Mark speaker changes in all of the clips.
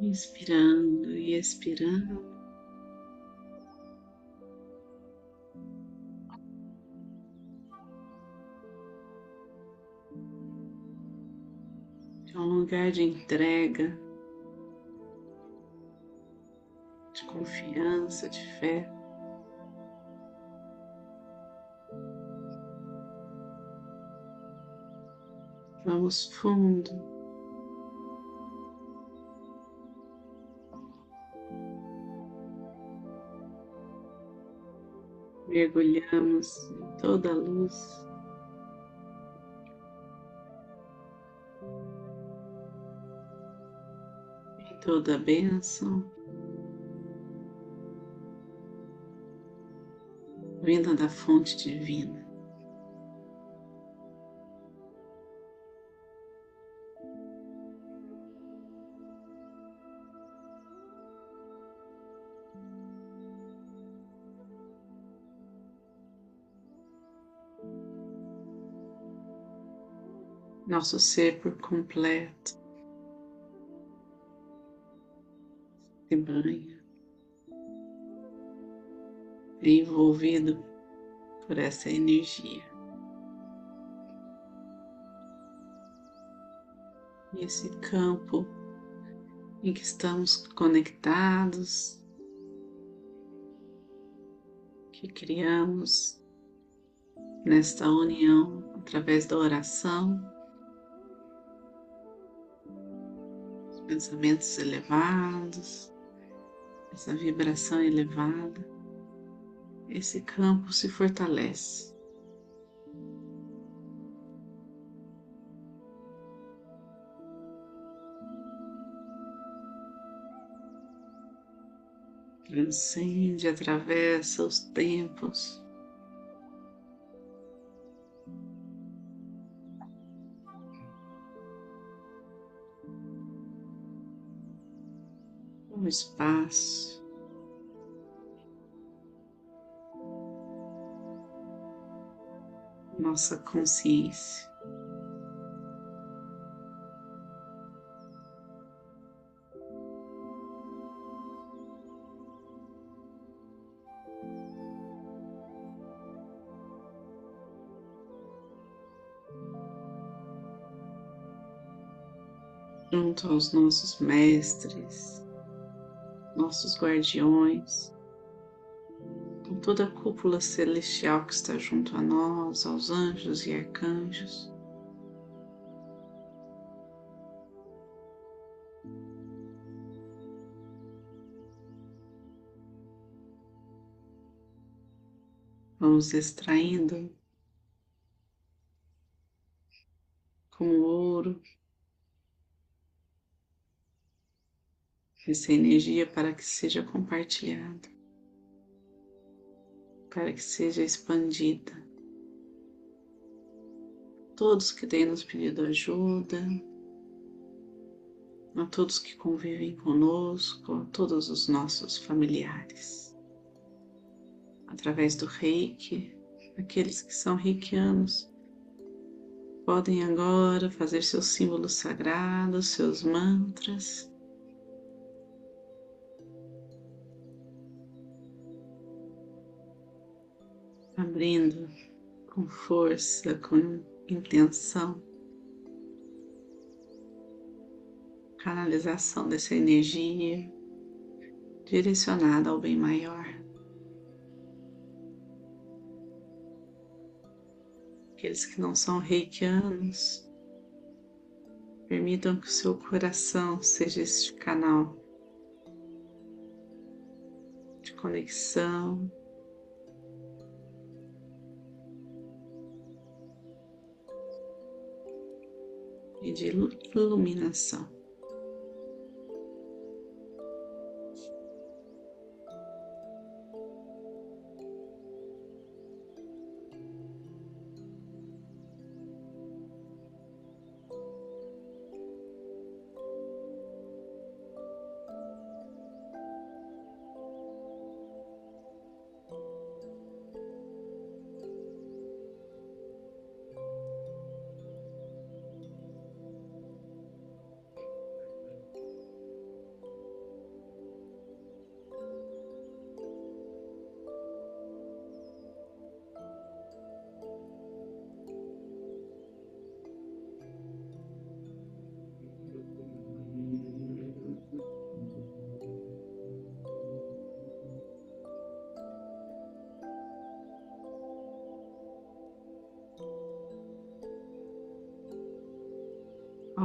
Speaker 1: inspirando e expirando. É um lugar de entrega, de confiança, de fé. Vamos fundo. Mergulhamos em toda a luz. Em toda bênção. Vinda da fonte divina. Nosso ser por completo. Se banha, é envolvido por essa energia. E esse campo em que estamos conectados, que criamos nesta união através da oração, pensamentos elevados, essa vibração elevada, esse campo se fortalece. Transcende, atravessa os tempos, espaço. Nossa consciência. junto aos nossos mestres, nossos guardiões, com toda a cúpula celestial que está junto a nós, aos anjos e arcanjos. Vamos extraindo como ouro, essa energia para que seja compartilhada, para que seja expandida. Todos que têm nos pedido ajuda, a todos que convivem conosco, a todos os nossos familiares. Através do reiki, aqueles que são reikianos podem agora fazer seus símbolos sagrados, seus mantras abrindo com força, com intenção, canalização dessa energia direcionada ao bem maior. Aqueles que não são reikianos, permitam que o seu coração seja este canal de conexão, e de iluminação.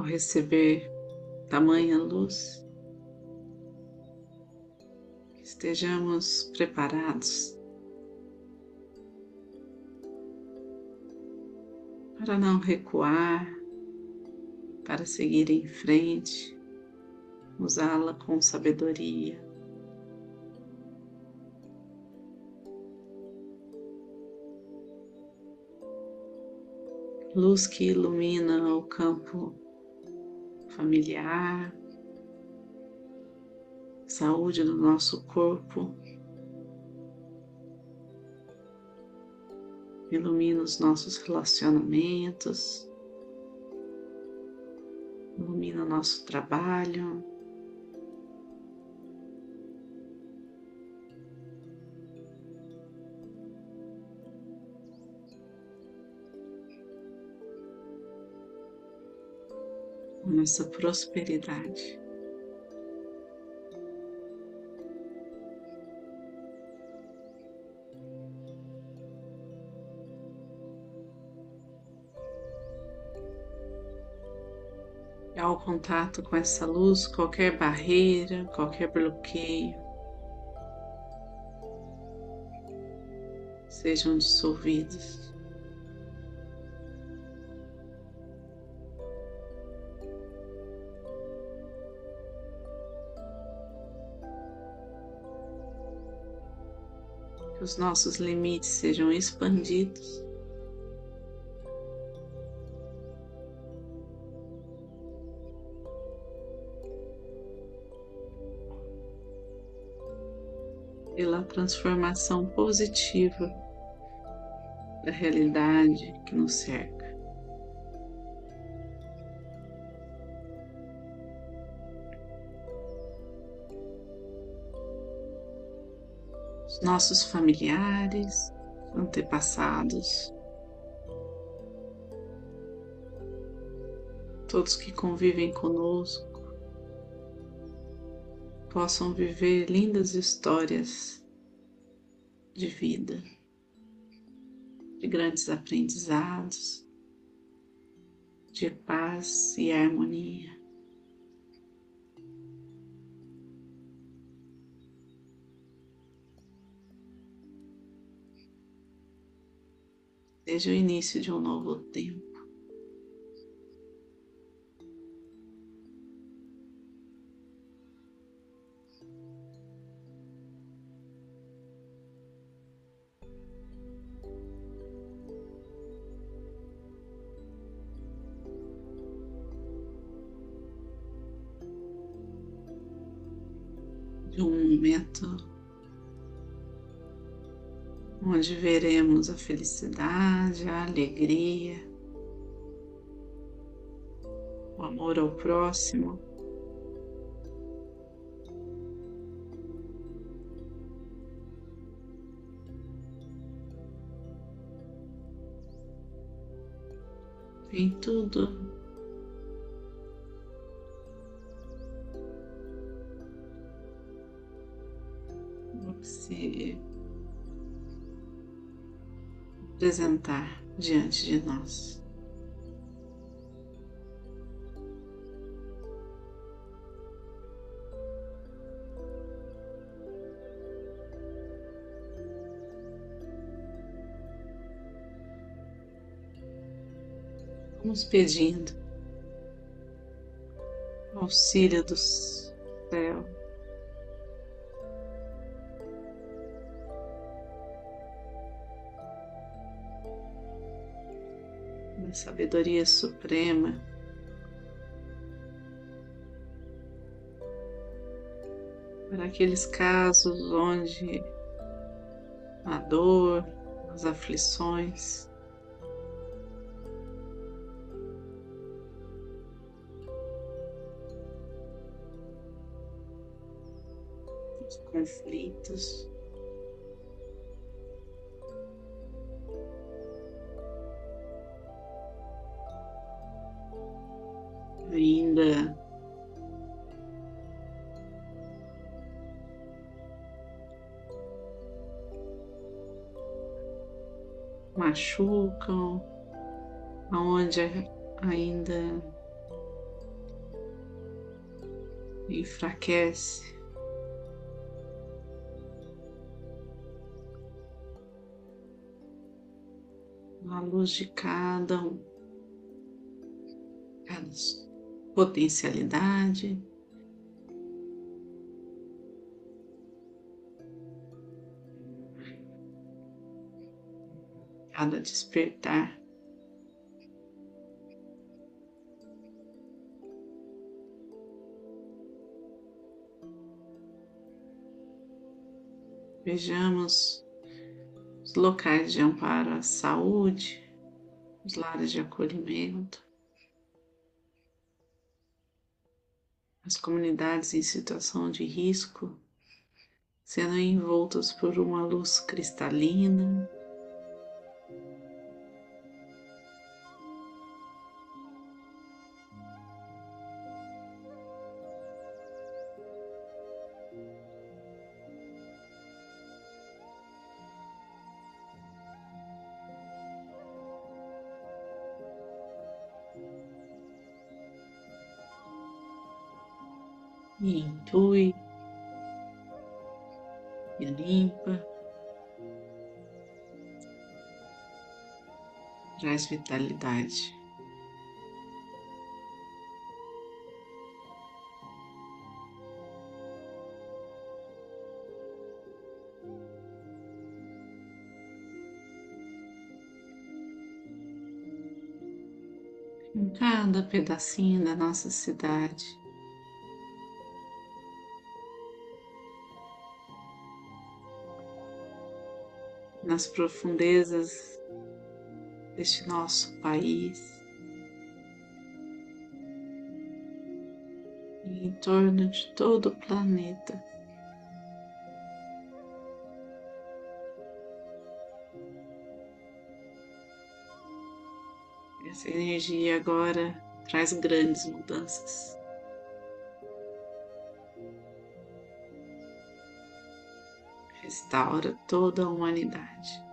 Speaker 1: Receber tamanha luz, estejamos preparados para não recuar, para seguir em frente, usá-la com sabedoria. Luz que ilumina o campo familiar, saúde do nosso corpo, ilumina os nossos relacionamentos, ilumina o nosso trabalho. Nossa prosperidade. ao contato com essa luz, qualquer barreira, qualquer bloqueio sejam dissolvidos. Que os nossos limites sejam expandidos. pela transformação positiva da realidade que nos cerca. Os nossos familiares, antepassados, todos que convivem conosco, possam viver lindas histórias de vida, de grandes aprendizados, de paz e harmonia. Seja o início de um novo tempo. de um momento onde veremos a felicidade, a alegria, o amor ao próximo. Em tudo se apresentar diante de nós. Vamos pedindo auxílio do céu. Sabedoria suprema. Para aqueles casos onde a dor, as aflições, os conflitos. Ainda machucam, aonde ainda enfraquece. A luz de cada um, cada potencialidade. Cada despertar. Vejamos os locais de amparo à saúde, os lares de acolhimento, as comunidades em situação de risco sendo envoltas por uma luz cristalina. E intui e limpa, traz vitalidade. Em cada pedacinho da nossa cidade. Nas profundezas deste nosso país e em torno de todo o planeta. Essa energia agora traz grandes mudanças. Restaura toda a humanidade.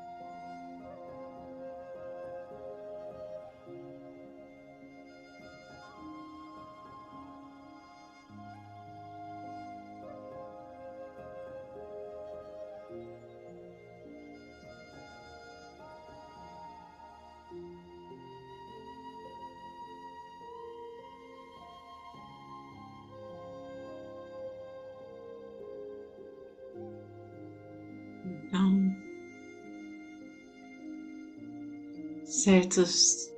Speaker 1: Então, certos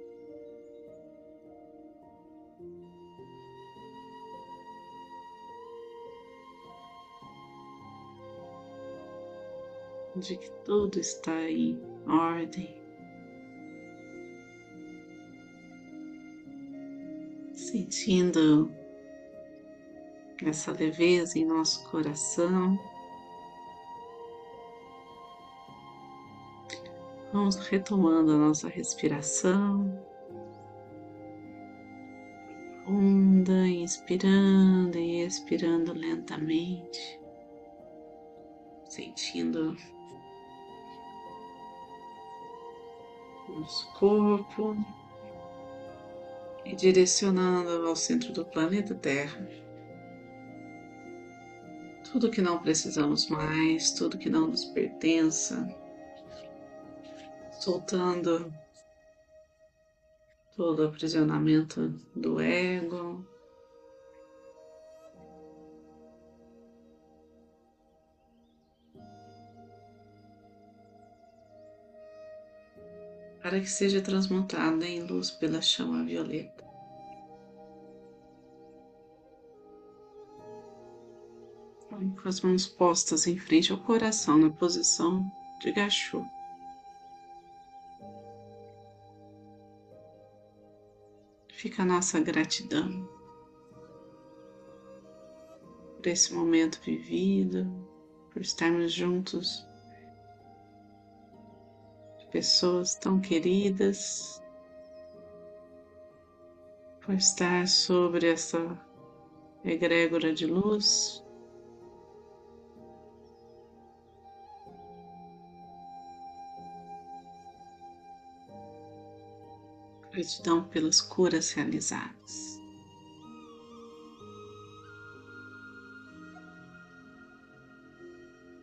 Speaker 1: de que tudo está em ordem. Sentindo essa leveza em nosso coração. Vamos retomando a nossa respiração. Profunda, inspirando e expirando lentamente, sentindo nosso corpo e direcionando ao centro do planeta Terra. Tudo que não precisamos mais, tudo que não nos pertença, soltando todo o aprisionamento do ego. Para que seja transmutada em luz pela chama violeta. Com as mãos postas em frente ao coração na posição de gachô. Fica a nossa gratidão por esse momento vivido, por estarmos juntos pessoas tão queridas, por estar sobre essa egrégora de luz Gratidão pelas curas realizadas.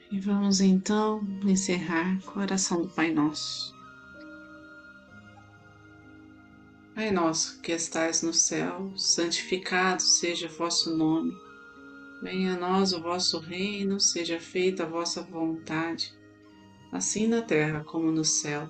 Speaker 1: E vamos então encerrar com a oração do Pai Nosso. Pai nosso que estais no céu, santificado seja o vosso nome. Venha a nós o vosso reino, seja feita a vossa vontade, assim na terra como no céu.